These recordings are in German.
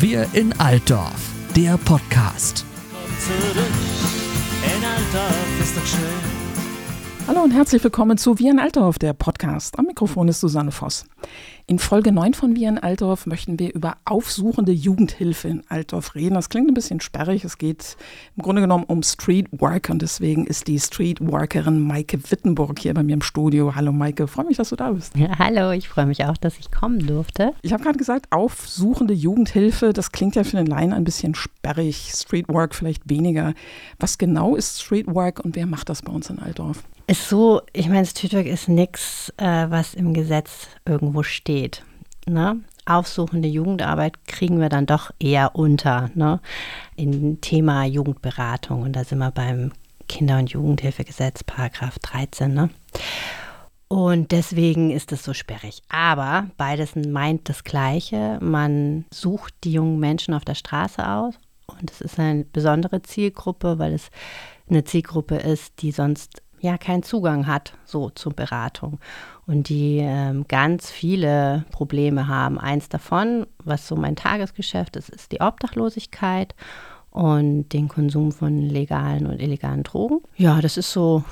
Wir in Altdorf, der Podcast. Hallo und herzlich willkommen zu Wir in Altdorf, der Podcast. Am Mikrofon ist Susanne Voss. In Folge 9 von Wir in Altdorf möchten wir über aufsuchende Jugendhilfe in Altdorf reden. Das klingt ein bisschen sperrig. Es geht im Grunde genommen um Streetwork und deswegen ist die Streetworkerin Maike Wittenburg hier bei mir im Studio. Hallo Maike, freue mich, dass du da bist. Ja, hallo, ich freue mich auch, dass ich kommen durfte. Ich habe gerade gesagt, aufsuchende Jugendhilfe, das klingt ja für den Laien ein bisschen sperrig. Streetwork vielleicht weniger. Was genau ist Streetwork und wer macht das bei uns in Altdorf? Ist so, ich meine, Streetwork ist nichts, äh, was im Gesetz irgendwo steht. Ne? Aufsuchende Jugendarbeit kriegen wir dann doch eher unter ne? in Thema Jugendberatung. Und da sind wir beim Kinder- und Jugendhilfegesetz, Paragraph 13. Ne? Und deswegen ist es so sperrig. Aber beides meint das Gleiche. Man sucht die jungen Menschen auf der Straße aus. Und es ist eine besondere Zielgruppe, weil es eine Zielgruppe ist, die sonst ja keinen Zugang hat so zur Beratung und die ähm, ganz viele Probleme haben. Eins davon, was so mein Tagesgeschäft ist, ist die Obdachlosigkeit und den Konsum von legalen und illegalen Drogen. Ja, das ist so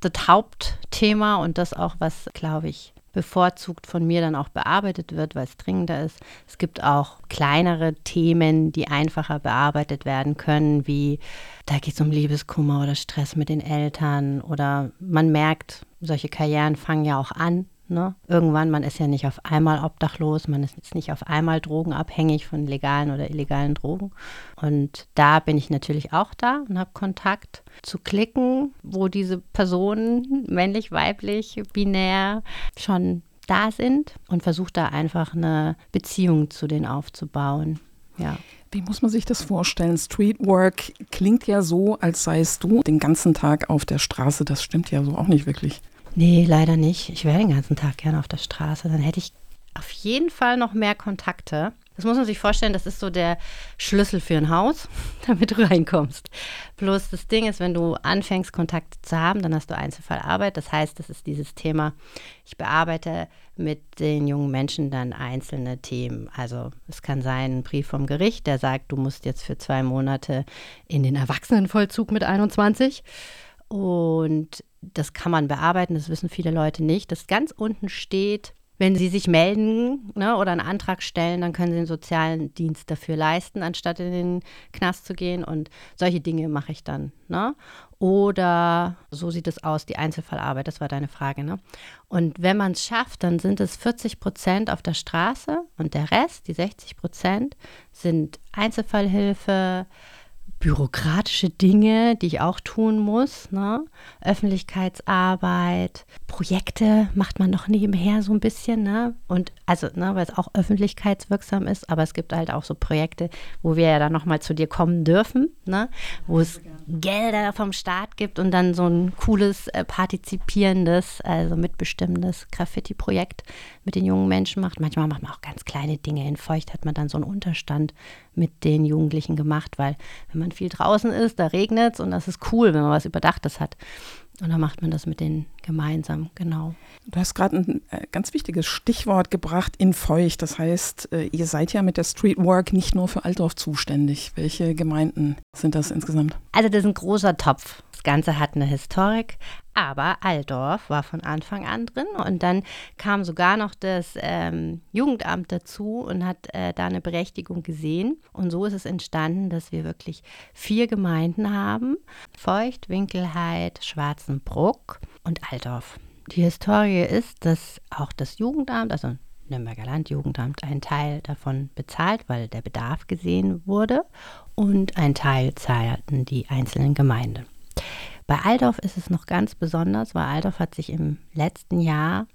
das Hauptthema und das auch, was, glaube ich, bevorzugt von mir dann auch bearbeitet wird, weil es dringender ist. Es gibt auch kleinere Themen, die einfacher bearbeitet werden können, wie da geht es um Liebeskummer oder Stress mit den Eltern oder man merkt, solche Karrieren fangen ja auch an. Ne? Irgendwann, man ist ja nicht auf einmal obdachlos, man ist jetzt nicht auf einmal drogenabhängig von legalen oder illegalen Drogen. Und da bin ich natürlich auch da und habe Kontakt zu klicken, wo diese Personen, männlich, weiblich, binär, schon da sind und versuche da einfach eine Beziehung zu denen aufzubauen. Ja. Wie muss man sich das vorstellen? Streetwork klingt ja so, als seist du den ganzen Tag auf der Straße. Das stimmt ja so auch nicht wirklich. Nee, leider nicht. Ich wäre den ganzen Tag gerne auf der Straße. Dann hätte ich auf jeden Fall noch mehr Kontakte. Das muss man sich vorstellen, das ist so der Schlüssel für ein Haus, damit du reinkommst. Bloß das Ding ist, wenn du anfängst, Kontakte zu haben, dann hast du Einzelfallarbeit. Das heißt, das ist dieses Thema, ich bearbeite mit den jungen Menschen dann einzelne Themen. Also es kann sein, ein Brief vom Gericht, der sagt, du musst jetzt für zwei Monate in den Erwachsenenvollzug mit 21. Und das kann man bearbeiten, das wissen viele Leute nicht. Das ganz unten steht, wenn Sie sich melden ne, oder einen Antrag stellen, dann können Sie den sozialen Dienst dafür leisten, anstatt in den Knast zu gehen. Und solche Dinge mache ich dann. Ne? Oder so sieht es aus, die Einzelfallarbeit, das war deine Frage. Ne? Und wenn man es schafft, dann sind es 40 Prozent auf der Straße und der Rest, die 60 Prozent, sind Einzelfallhilfe, bürokratische Dinge, die ich auch tun muss. Ne? Öffentlichkeitsarbeit, Projekte macht man noch nebenher so ein bisschen. Ne? Und also, ne, weil es auch öffentlichkeitswirksam ist, aber es gibt halt auch so Projekte, wo wir ja dann nochmal zu dir kommen dürfen, ne? wo es Gelder vom Staat gibt und dann so ein cooles, äh, partizipierendes, also mitbestimmendes Graffiti-Projekt mit den jungen Menschen macht. Manchmal macht man auch ganz kleine Dinge. In Feucht hat man dann so einen Unterstand mit den Jugendlichen gemacht, weil wenn man viel draußen ist, da regnet es und das ist cool, wenn man was Überdachtes hat. Und dann macht man das mit denen gemeinsam, genau. Du hast gerade ein äh, ganz wichtiges Stichwort gebracht, in feucht. Das heißt, äh, ihr seid ja mit der Streetwork nicht nur für Altdorf zuständig. Welche Gemeinden sind das insgesamt? Also das ist ein großer Topf. Das Ganze hat eine Historik, aber Altdorf war von Anfang an drin und dann kam sogar noch das ähm, Jugendamt dazu und hat äh, da eine Berechtigung gesehen. Und so ist es entstanden, dass wir wirklich vier Gemeinden haben: Feucht, Winkelheit, Schwarzenbruck und Altdorf. Die Historie ist, dass auch das Jugendamt, also Nürnberger Landjugendamt, einen Teil davon bezahlt, weil der Bedarf gesehen wurde und ein Teil zahlten die einzelnen Gemeinden. Bei Aldorf ist es noch ganz besonders, weil Aldorf hat sich im letzten Jahr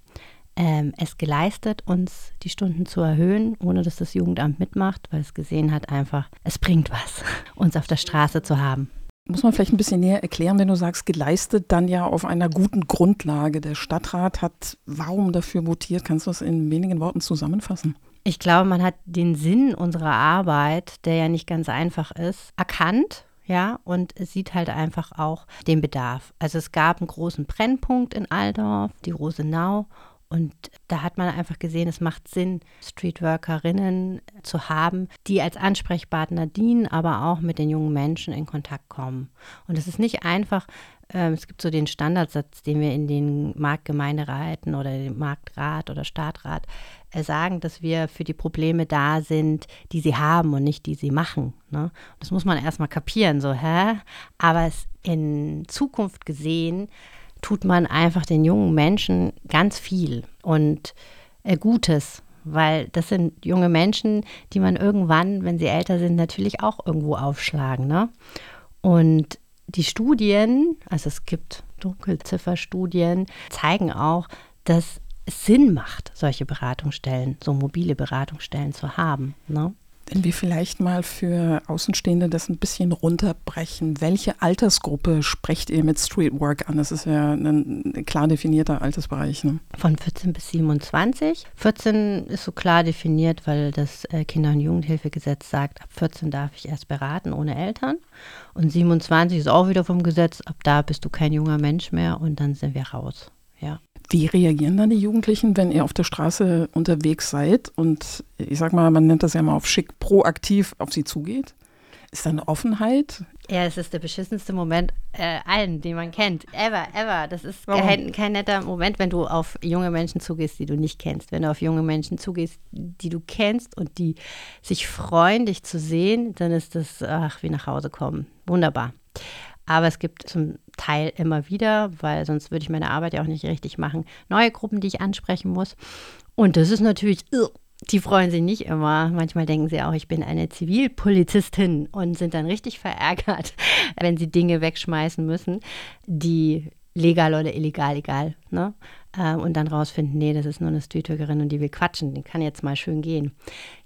ähm, es geleistet, uns die Stunden zu erhöhen, ohne dass das Jugendamt mitmacht, weil es gesehen hat einfach, es bringt was, uns auf der Straße zu haben. Muss man vielleicht ein bisschen näher erklären, wenn du sagst, geleistet, dann ja auf einer guten Grundlage. Der Stadtrat hat warum dafür votiert? Kannst du das in wenigen Worten zusammenfassen? Ich glaube, man hat den Sinn unserer Arbeit, der ja nicht ganz einfach ist, erkannt ja, und sieht halt einfach auch den Bedarf. Also es gab einen großen Brennpunkt in Aldorf, die Rosenau, Und da hat man einfach gesehen, es macht Sinn, Streetworkerinnen zu haben, die als Ansprechpartner dienen, aber auch mit den jungen Menschen in Kontakt kommen. Und es ist nicht einfach, ähm, es gibt so den Standardsatz, den wir in den Marktgemeinderäten oder dem Marktrat oder Stadtrat äh, sagen, dass wir für die Probleme da sind, die sie haben und nicht die sie machen. Ne? Das muss man erstmal kapieren, so, hä? Aber in Zukunft gesehen, tut man einfach den jungen Menschen ganz viel und äh, Gutes, weil das sind junge Menschen, die man irgendwann, wenn sie älter sind, natürlich auch irgendwo aufschlagen. Ne? Und die Studien, also es gibt Dunkelzifferstudien, zeigen auch, dass es Sinn macht, solche Beratungsstellen, so mobile Beratungsstellen zu haben. Ne? Wenn wir vielleicht mal für Außenstehende das ein bisschen runterbrechen, welche Altersgruppe sprecht ihr mit Streetwork an? Das ist ja ein klar definierter Altersbereich. Ne? Von 14 bis 27. 14 ist so klar definiert, weil das äh, Kinder- und Jugendhilfegesetz sagt, ab 14 darf ich erst beraten ohne Eltern. Und 27 ist auch wieder vom Gesetz, ab da bist du kein junger Mensch mehr und dann sind wir raus. Ja. Wie reagieren dann die Jugendlichen, wenn ihr auf der Straße unterwegs seid und ich sag mal, man nennt das ja mal auf schick, proaktiv auf sie zugeht? Ist da eine Offenheit? Ja, es ist der beschissenste Moment äh, allen, den man kennt. Ever, ever. Das ist kein, kein, netter Moment, wenn du auf junge Menschen zugehst, die du nicht kennst. Wenn du auf junge Menschen zugehst, die du kennst und die sich freuen, dich zu sehen, dann ist das, ach, wie nach Hause kommen. Wunderbar. Aber es gibt zum Teil immer wieder, weil sonst würde ich meine Arbeit ja auch nicht richtig machen, neue Gruppen, die ich ansprechen muss. Und das ist natürlich, die freuen sich nicht immer. Manchmal denken sie auch, ich bin eine Zivilpolizistin und sind dann richtig verärgert, wenn sie Dinge wegschmeißen müssen, die legal oder illegal, egal. Ne? Ähm, und dann rausfinden, nee, das ist nur eine Streetworkerin und die will quatschen, die kann jetzt mal schön gehen.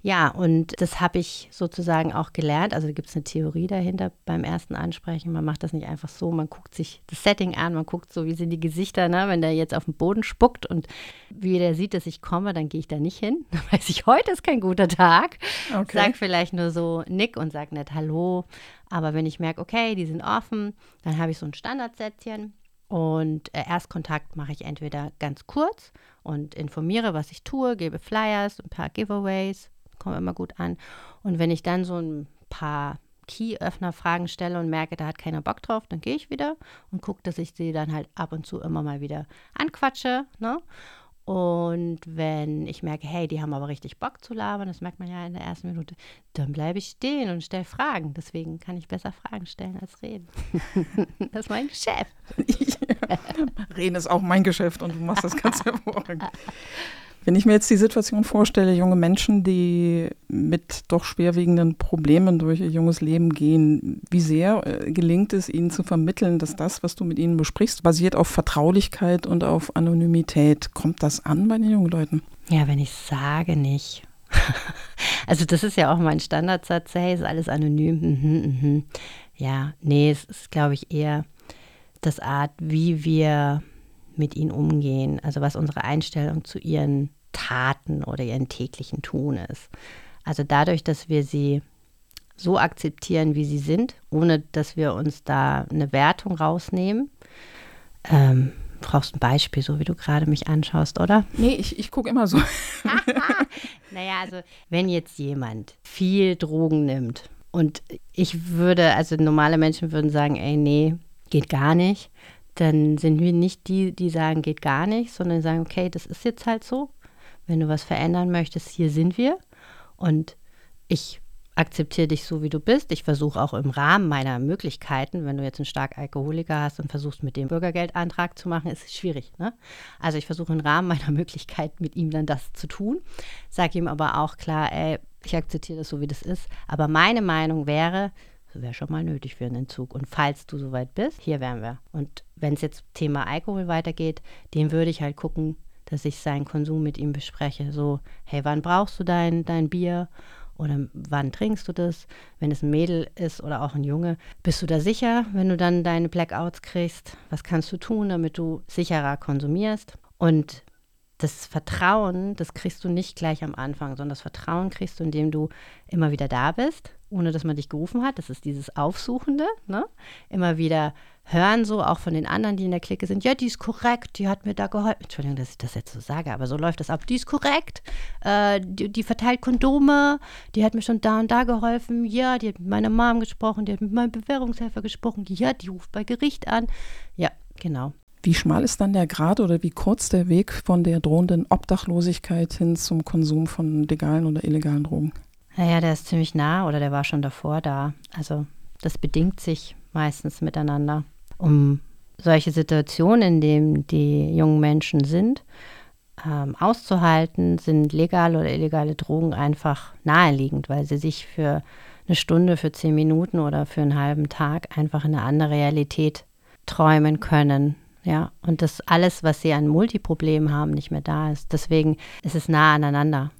Ja, und das habe ich sozusagen auch gelernt. Also da gibt es eine Theorie dahinter beim ersten Ansprechen. Man macht das nicht einfach so, man guckt sich das Setting an, man guckt so, wie sind die Gesichter, ne? wenn der jetzt auf den Boden spuckt und wie der sieht, dass ich komme, dann gehe ich da nicht hin. Dann weiß ich, heute ist kein guter Tag. Okay. Sag vielleicht nur so Nick und sag nicht Hallo. Aber wenn ich merke, okay, die sind offen, dann habe ich so ein Standardsätzchen und äh, Erstkontakt mache ich entweder ganz kurz und informiere, was ich tue, gebe Flyers, ein paar Giveaways, kommen immer gut an. Und wenn ich dann so ein paar Key-Öffner-Fragen stelle und merke, da hat keiner Bock drauf, dann gehe ich wieder und gucke, dass ich sie dann halt ab und zu immer mal wieder anquatsche. Ne? Und wenn ich merke, hey, die haben aber richtig Bock zu labern, das merkt man ja in der ersten Minute, dann bleibe ich stehen und stelle Fragen. Deswegen kann ich besser Fragen stellen als reden. das ist mein Geschäft. Ja. Reden ist auch mein Geschäft und du machst das ganz hervorragend. Wenn ich mir jetzt die Situation vorstelle, junge Menschen, die mit doch schwerwiegenden Problemen durch ihr junges Leben gehen, wie sehr äh, gelingt es ihnen zu vermitteln, dass das, was du mit ihnen besprichst, basiert auf Vertraulichkeit und auf Anonymität? Kommt das an bei den jungen Leuten? Ja, wenn ich sage nicht. also das ist ja auch mein Standardsatz, hey, ist alles anonym. Mhm, mhm. Ja, nee, es ist, glaube ich, eher das Art, wie wir mit ihnen umgehen, also was unsere Einstellung zu ihren Taten oder ihren täglichen Tun ist. Also dadurch, dass wir sie so akzeptieren, wie sie sind, ohne dass wir uns da eine Wertung rausnehmen. Ähm, brauchst ein Beispiel, so wie du gerade mich anschaust, oder? Nee, ich, ich gucke immer so. naja, also wenn jetzt jemand viel Drogen nimmt und ich würde, also normale Menschen würden sagen, ey, nee, geht gar nicht, dann sind wir nicht die, die sagen, geht gar nicht, sondern sagen, okay, das ist jetzt halt so. Wenn du was verändern möchtest, hier sind wir. Und ich akzeptiere dich so, wie du bist. Ich versuche auch im Rahmen meiner Möglichkeiten, wenn du jetzt einen stark Alkoholiker hast und versuchst, mit dem Bürgergeldantrag zu machen, ist schwierig. Ne? Also ich versuche im Rahmen meiner Möglichkeiten mit ihm dann das zu tun. Sage ihm aber auch klar, ey, ich akzeptiere das so, wie das ist. Aber meine Meinung wäre, wäre schon mal nötig für einen Entzug. Und falls du soweit bist, hier wären wir. Und wenn es jetzt Thema Alkohol weitergeht, den würde ich halt gucken, dass ich seinen Konsum mit ihm bespreche. So, hey, wann brauchst du dein, dein Bier? Oder wann trinkst du das? Wenn es ein Mädel ist oder auch ein Junge, bist du da sicher, wenn du dann deine Blackouts kriegst? Was kannst du tun, damit du sicherer konsumierst? Und das Vertrauen, das kriegst du nicht gleich am Anfang, sondern das Vertrauen kriegst du, indem du immer wieder da bist, ohne dass man dich gerufen hat. Das ist dieses Aufsuchende, ne? Immer wieder hören, so auch von den anderen, die in der Clique sind, ja, die ist korrekt, die hat mir da geholfen. Entschuldigung, dass ich das jetzt so sage, aber so läuft das ab. Die ist korrekt, äh, die, die, verteilt Kondome, die hat mir schon da und da geholfen, ja, die hat mit meiner Mom gesprochen, die hat mit meinem Bewährungshelfer gesprochen, ja, die ruft bei Gericht an. Ja, genau. Wie schmal ist dann der Grad oder wie kurz der Weg von der drohenden Obdachlosigkeit hin zum Konsum von legalen oder illegalen Drogen? Naja, der ist ziemlich nah oder der war schon davor da. Also das bedingt sich meistens miteinander. Um solche Situationen, in denen die jungen Menschen sind, ähm, auszuhalten, sind legale oder illegale Drogen einfach naheliegend, weil sie sich für eine Stunde, für zehn Minuten oder für einen halben Tag einfach in eine andere Realität träumen können ja, und das alles, was sie an Multiproblemen haben, nicht mehr da ist. Deswegen ist es nah aneinander.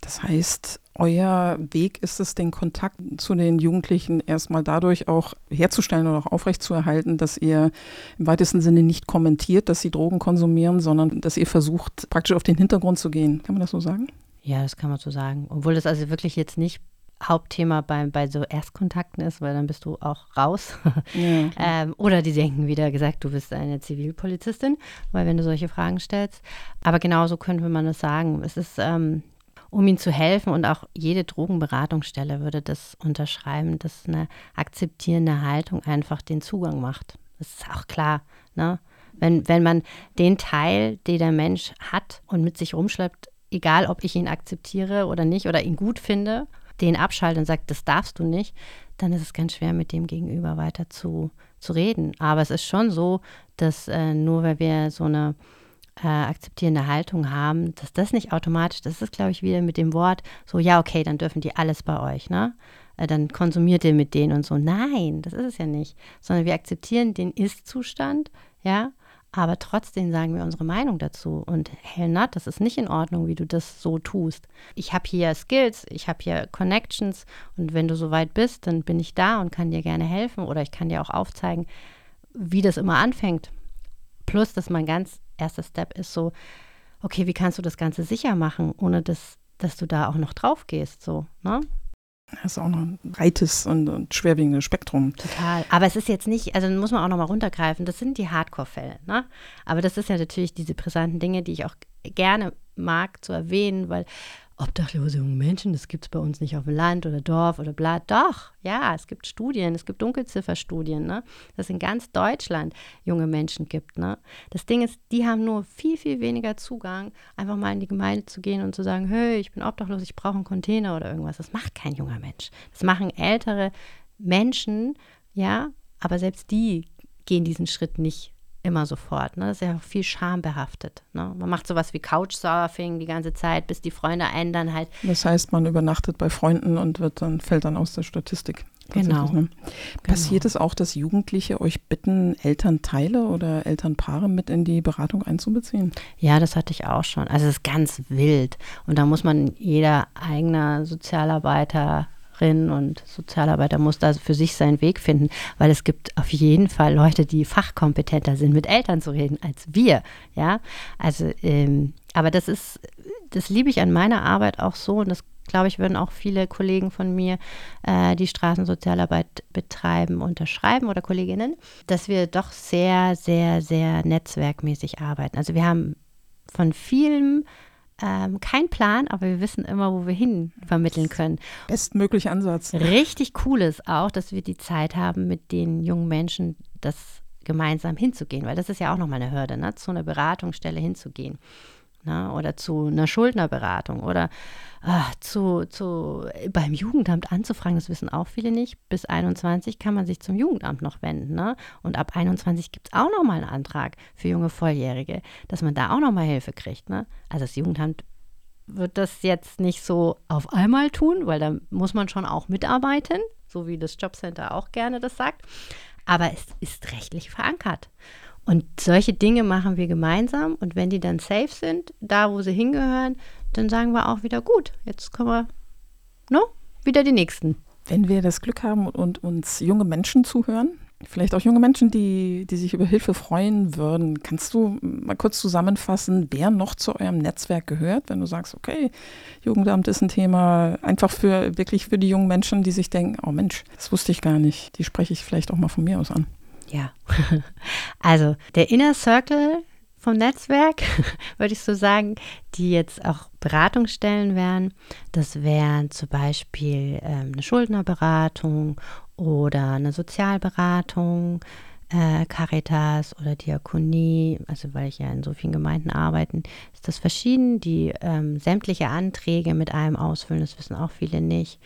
Das heißt, euer Weg ist es, den Kontakt zu den Jugendlichen erstmal dadurch auch herzustellen oder auch aufrechtzuerhalten, dass ihr im weitesten Sinne nicht kommentiert, dass sie Drogen konsumieren, sondern dass ihr versucht, praktisch auf den Hintergrund zu gehen. Kann man das so sagen? Ja, das kann man so sagen. Obwohl das also wirklich jetzt nicht Hauptthema bei, bei so Erstkontakten ist, weil dann bist du auch raus. Ja, ähm, oder die denken wieder gesagt, du bist eine Zivilpolizistin, weil wenn du solche Fragen stellst. Aber genauso könnte man es sagen. Es ist, ähm, um ihnen zu helfen und auch jede Drogenberatungsstelle würde das unterschreiben, dass eine akzeptierende Haltung einfach den Zugang macht. Das ist auch klar. Ne? Wenn, wenn man den Teil, den der Mensch hat und mit sich rumschleppt, egal ob ich ihn akzeptiere oder nicht oder ihn gut finde, den abschaltet und sagt, das darfst du nicht, dann ist es ganz schwer, mit dem Gegenüber weiter zu, zu reden. Aber es ist schon so, dass äh, nur weil wir so eine äh, akzeptierende Haltung haben, dass das nicht automatisch, das ist, glaube ich, wieder mit dem Wort so, ja, okay, dann dürfen die alles bei euch, ne? Äh, dann konsumiert ihr mit denen und so. Nein, das ist es ja nicht. Sondern wir akzeptieren den Ist-Zustand, ja, aber trotzdem sagen wir unsere Meinung dazu. Und hell not, das ist nicht in Ordnung, wie du das so tust. Ich habe hier Skills, ich habe hier Connections und wenn du soweit bist, dann bin ich da und kann dir gerne helfen oder ich kann dir auch aufzeigen, wie das immer anfängt. Plus, dass mein ganz erster Step ist so, okay, wie kannst du das Ganze sicher machen, ohne dass, dass du da auch noch drauf gehst, so, ne? Das ist auch noch ein breites und, und schwerwiegendes Spektrum. Total. Aber es ist jetzt nicht, also muss man auch noch mal runtergreifen, das sind die Hardcore-Fälle. Ne? Aber das ist ja natürlich diese brisanten Dinge, die ich auch gerne mag zu erwähnen, weil obdachlose junge Menschen, das gibt es bei uns nicht auf dem Land oder Dorf oder bla. Doch, ja, es gibt Studien, es gibt Dunkelzifferstudien, ne? dass es in ganz Deutschland junge Menschen gibt. Ne? Das Ding ist, die haben nur viel, viel weniger Zugang, einfach mal in die Gemeinde zu gehen und zu sagen, hey, ich bin obdachlos, ich brauche einen Container oder irgendwas. Das macht kein junger Mensch. Das machen ältere Menschen, ja, aber selbst die gehen diesen Schritt nicht immer sofort. Ne? Das ist ja auch viel schambehaftet. Ne? Man macht sowas wie Couchsurfing die ganze Zeit, bis die Freunde einen dann halt. Das heißt, man übernachtet bei Freunden und wird dann, fällt dann aus der Statistik. Genau. Ne? Passiert genau. es auch, dass Jugendliche euch bitten, Elternteile oder Elternpaare mit in die Beratung einzubeziehen? Ja, das hatte ich auch schon. Also es ist ganz wild. Und da muss man jeder eigener Sozialarbeiter und Sozialarbeiter muss da für sich seinen Weg finden, weil es gibt auf jeden Fall Leute, die fachkompetenter sind, mit Eltern zu reden als wir. Ja, also, ähm, aber das ist, das liebe ich an meiner Arbeit auch so und das glaube ich, würden auch viele Kollegen von mir, äh, die Straßensozialarbeit betreiben, unterschreiben oder Kolleginnen, dass wir doch sehr, sehr, sehr netzwerkmäßig arbeiten. Also wir haben von vielem ähm, kein Plan, aber wir wissen immer, wo wir hin vermitteln können. Bestmöglicher Ansatz. Richtig cool ist auch, dass wir die Zeit haben, mit den jungen Menschen das gemeinsam hinzugehen, weil das ist ja auch nochmal eine Hürde, ne? zu einer Beratungsstelle hinzugehen ne? oder zu einer Schuldnerberatung oder ach, zu, zu, beim Jugendamt anzufragen, das wissen auch viele nicht. Bis 21 kann man sich zum Jugendamt noch wenden. Ne? Und ab 21 gibt es auch nochmal einen Antrag für junge Volljährige, dass man da auch nochmal Hilfe kriegt. Ne? Also das Jugendamt wird das jetzt nicht so auf einmal tun, weil da muss man schon auch mitarbeiten, so wie das Jobcenter auch gerne das sagt. Aber es ist rechtlich verankert. Und solche Dinge machen wir gemeinsam. Und wenn die dann safe sind, da wo sie hingehören, dann sagen wir auch wieder, gut, jetzt können wir no, wieder die nächsten. Wenn wir das Glück haben und uns junge Menschen zuhören, Vielleicht auch junge Menschen, die, die sich über Hilfe freuen würden. Kannst du mal kurz zusammenfassen, wer noch zu eurem Netzwerk gehört, wenn du sagst, okay, Jugendamt ist ein Thema, einfach für wirklich für die jungen Menschen, die sich denken, oh Mensch, das wusste ich gar nicht. Die spreche ich vielleicht auch mal von mir aus an. Ja, also der Inner Circle vom Netzwerk, würde ich so sagen, die jetzt auch Beratungsstellen wären. Das wären zum Beispiel ähm, eine Schuldnerberatung oder eine Sozialberatung, äh, Caritas oder Diakonie, also weil ich ja in so vielen Gemeinden arbeite, ist das verschieden. Die ähm, sämtliche Anträge mit einem ausfüllen, das wissen auch viele nicht.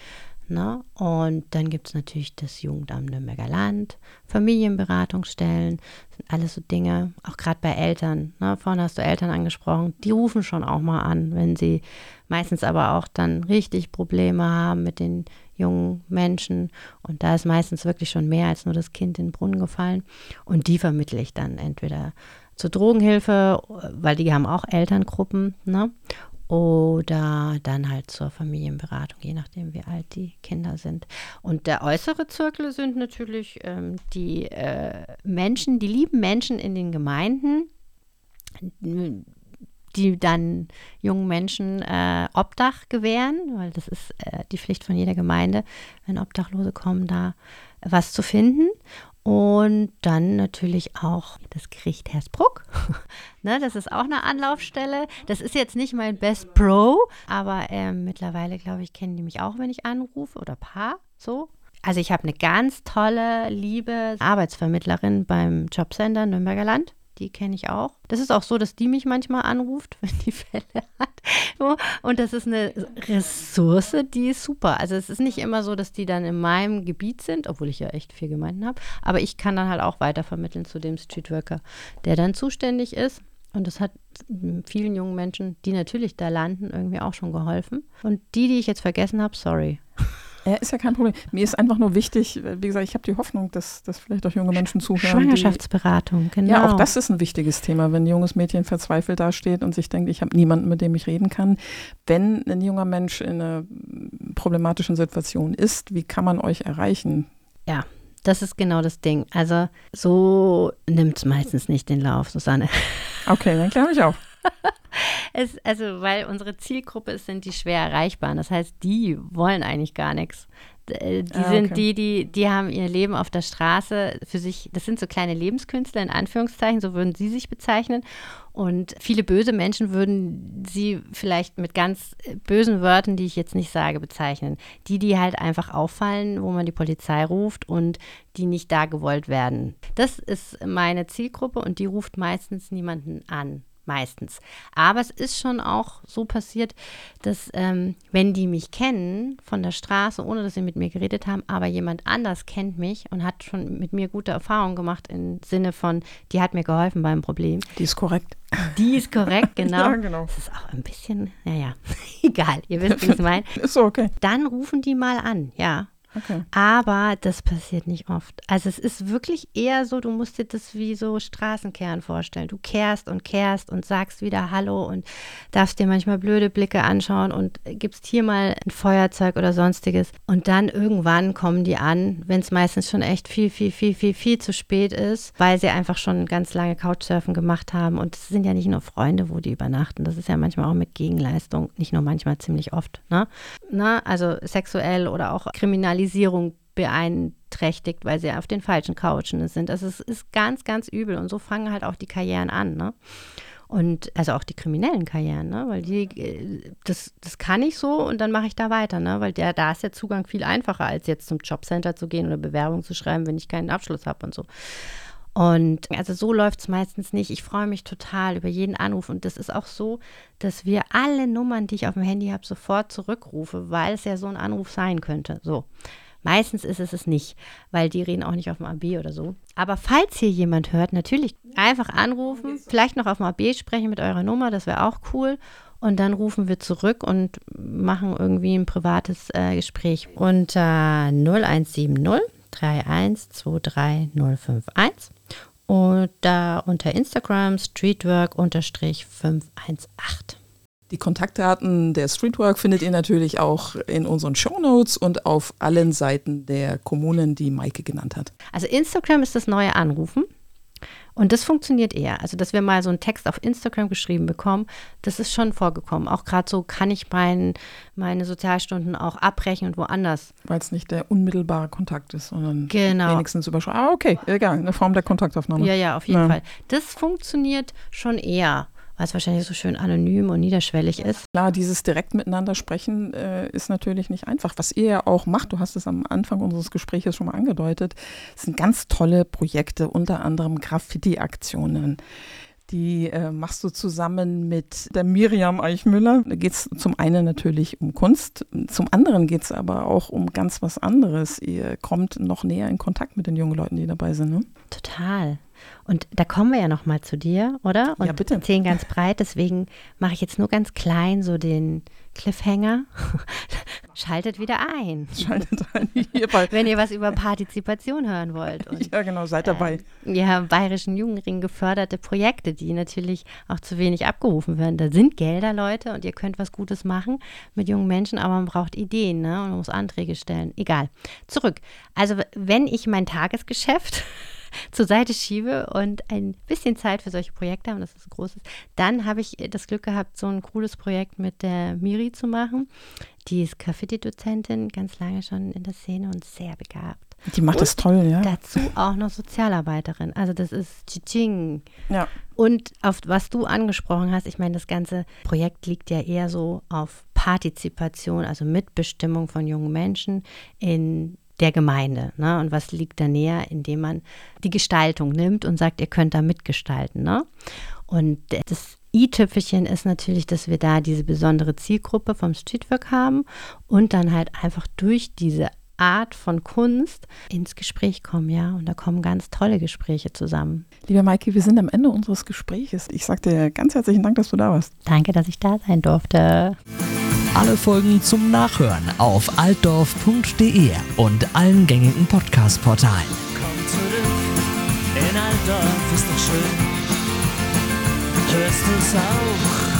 Ne? Und dann gibt es natürlich das Jugendamt Nürnberger Land, Familienberatungsstellen, sind alles so Dinge, auch gerade bei Eltern. Ne? Vorhin hast du Eltern angesprochen, die rufen schon auch mal an, wenn sie meistens aber auch dann richtig Probleme haben mit den jungen Menschen. Und da ist meistens wirklich schon mehr als nur das Kind in den Brunnen gefallen. Und die vermittle ich dann entweder zur Drogenhilfe, weil die haben auch Elterngruppen, ne? Oder dann halt zur Familienberatung, je nachdem, wie alt die Kinder sind. Und der äußere Zirkel sind natürlich ähm, die äh, Menschen, die lieben Menschen in den Gemeinden, die dann jungen Menschen äh, Obdach gewähren, weil das ist äh, die Pflicht von jeder Gemeinde, wenn Obdachlose kommen, da was zu finden. Und dann natürlich auch das Gericht Hersbruck. ne, das ist auch eine Anlaufstelle. Das ist jetzt nicht mein Best Pro, aber äh, mittlerweile, glaube ich, kennen die mich auch, wenn ich anrufe oder Paar. So. Also ich habe eine ganz tolle, liebe Arbeitsvermittlerin beim Jobcenter Nürnberger Land die kenne ich auch. Das ist auch so, dass die mich manchmal anruft, wenn die Fälle hat. Und das ist eine Ressource, die ist super. Also es ist nicht immer so, dass die dann in meinem Gebiet sind, obwohl ich ja echt viel Gemeinden habe. Aber ich kann dann halt auch weitervermitteln zu dem Streetworker, der dann zuständig ist. Und das hat vielen jungen Menschen, die natürlich da landen, irgendwie auch schon geholfen. Und die, die ich jetzt vergessen habe, sorry. Ja, ist ja kein Problem. Mir ist einfach nur wichtig, wie gesagt, ich habe die Hoffnung, dass, dass vielleicht auch junge Menschen zuhören. Schwangerschaftsberatung, die, genau. Ja, auch das ist ein wichtiges Thema, wenn ein junges Mädchen verzweifelt dasteht und sich denkt, ich habe niemanden, mit dem ich reden kann. Wenn ein junger Mensch in einer problematischen Situation ist, wie kann man euch erreichen? Ja, das ist genau das Ding. Also so nimmt es meistens nicht den Lauf, Susanne. Okay, dann kläre ich auch. es, also, weil unsere Zielgruppe ist, sind die schwer erreichbaren. Das heißt, die wollen eigentlich gar nichts. Äh, die ah, sind okay. die, die, die haben ihr Leben auf der Straße für sich, das sind so kleine Lebenskünstler in Anführungszeichen, so würden sie sich bezeichnen. Und viele böse Menschen würden sie vielleicht mit ganz bösen Wörtern, die ich jetzt nicht sage, bezeichnen. Die, die halt einfach auffallen, wo man die Polizei ruft und die nicht da gewollt werden. Das ist meine Zielgruppe und die ruft meistens niemanden an meistens. Aber es ist schon auch so passiert, dass ähm, wenn die mich kennen von der Straße, ohne dass sie mit mir geredet haben, aber jemand anders kennt mich und hat schon mit mir gute Erfahrungen gemacht im Sinne von, die hat mir geholfen beim Problem. Die ist korrekt. Die ist korrekt, genau. ja, genau. Das ist auch ein bisschen, naja, egal, ihr wisst, wie ich es meine. Ist so okay. Dann rufen die mal an, ja. Okay. Aber das passiert nicht oft. Also es ist wirklich eher so, du musst dir das wie so Straßenkehren vorstellen. Du kehrst und kehrst und sagst wieder Hallo und darfst dir manchmal blöde Blicke anschauen und gibst hier mal ein Feuerzeug oder sonstiges. Und dann irgendwann kommen die an, wenn es meistens schon echt viel, viel, viel, viel, viel zu spät ist, weil sie einfach schon ganz lange Couchsurfen gemacht haben. Und es sind ja nicht nur Freunde, wo die übernachten. Das ist ja manchmal auch mit Gegenleistung. Nicht nur manchmal, ziemlich oft. Ne? Na, also sexuell oder auch kriminalisiert Sozialisierung beeinträchtigt, weil sie auf den falschen Couchen sind. Also es ist ganz, ganz übel. Und so fangen halt auch die Karrieren an, ne? Und also auch die kriminellen Karrieren, ne? Weil die, äh, das, das kann ich so und dann mache ich da weiter, ne? Weil der, da ist der Zugang viel einfacher, als jetzt zum Jobcenter zu gehen oder Bewerbung zu schreiben, wenn ich keinen Abschluss habe und so. Und also so läuft es meistens nicht. Ich freue mich total über jeden Anruf. Und das ist auch so, dass wir alle Nummern, die ich auf dem Handy habe, sofort zurückrufe, weil es ja so ein Anruf sein könnte. So. Meistens ist es es nicht, weil die reden auch nicht auf dem AB oder so. Aber falls hier jemand hört, natürlich einfach anrufen, vielleicht noch auf dem AB sprechen mit eurer Nummer, das wäre auch cool. Und dann rufen wir zurück und machen irgendwie ein privates äh, Gespräch unter 0170 3123051 oder unter Instagram streetwork-518. Die Kontaktdaten der Streetwork findet ihr natürlich auch in unseren Shownotes und auf allen Seiten der Kommunen, die Maike genannt hat. Also Instagram ist das neue Anrufen. Und das funktioniert eher. Also, dass wir mal so einen Text auf Instagram geschrieben bekommen, das ist schon vorgekommen. Auch gerade so kann ich mein, meine Sozialstunden auch abbrechen und woanders. Weil es nicht der unmittelbare Kontakt ist, sondern genau. wenigstens überschreiben. Ah, okay, egal, eine Form der Kontaktaufnahme. Ja, ja, auf jeden ja. Fall. Das funktioniert schon eher weil es wahrscheinlich so schön anonym und niederschwellig ist. Klar, dieses direkt miteinander sprechen äh, ist natürlich nicht einfach. Was ihr ja auch macht, du hast es am Anfang unseres Gesprächs schon mal angedeutet, sind ganz tolle Projekte, unter anderem Graffiti-Aktionen. Die äh, machst du zusammen mit der Miriam Eichmüller. Da geht es zum einen natürlich um Kunst, zum anderen geht es aber auch um ganz was anderes. Ihr kommt noch näher in Kontakt mit den jungen Leuten, die dabei sind. Ne? Total. Und da kommen wir ja noch mal zu dir, oder? Und ja, bitte. erzählen ganz breit. Deswegen mache ich jetzt nur ganz klein so den Cliffhanger. Schaltet wieder ein. Schaltet ein. Hierbei. Wenn ihr was über Partizipation hören wollt. Und, ja, genau, seid dabei. Äh, ja, Bayerischen Jugendring geförderte Projekte, die natürlich auch zu wenig abgerufen werden. Da sind Gelder, Leute, und ihr könnt was Gutes machen mit jungen Menschen, aber man braucht Ideen ne? und man muss Anträge stellen. Egal. Zurück. Also, wenn ich mein Tagesgeschäft zur Seite schiebe und ein bisschen Zeit für solche Projekte habe, das ist großes, dann habe ich das Glück gehabt, so ein cooles Projekt mit der Miri zu machen. Die ist Graffiti-Dozentin, ganz lange schon in der Szene und sehr begabt. Die macht und das toll, ja. Dazu auch noch Sozialarbeiterin. Also das ist Chiching. Ja. Und auf was du angesprochen hast, ich meine, das ganze Projekt liegt ja eher so auf Partizipation, also Mitbestimmung von jungen Menschen in der Gemeinde. Ne? Und was liegt da näher, indem man die Gestaltung nimmt und sagt, ihr könnt da mitgestalten. Ne? Und das i-Tüpfelchen ist natürlich, dass wir da diese besondere Zielgruppe vom Streetwork haben und dann halt einfach durch diese Art von Kunst ins Gespräch kommen, ja. Und da kommen ganz tolle Gespräche zusammen. Lieber Maike, wir sind am Ende unseres Gespräches. Ich sage dir ganz herzlichen Dank, dass du da warst. Danke, dass ich da sein durfte. Alle Folgen zum Nachhören auf altdorf.de und allen gängigen Podcast-Portalen. Komm zurück, in Altdorf ist doch schön. Hörst du's auch?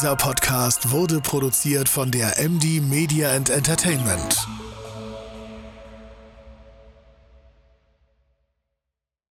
Dieser Podcast wurde produziert von der MD Media and Entertainment.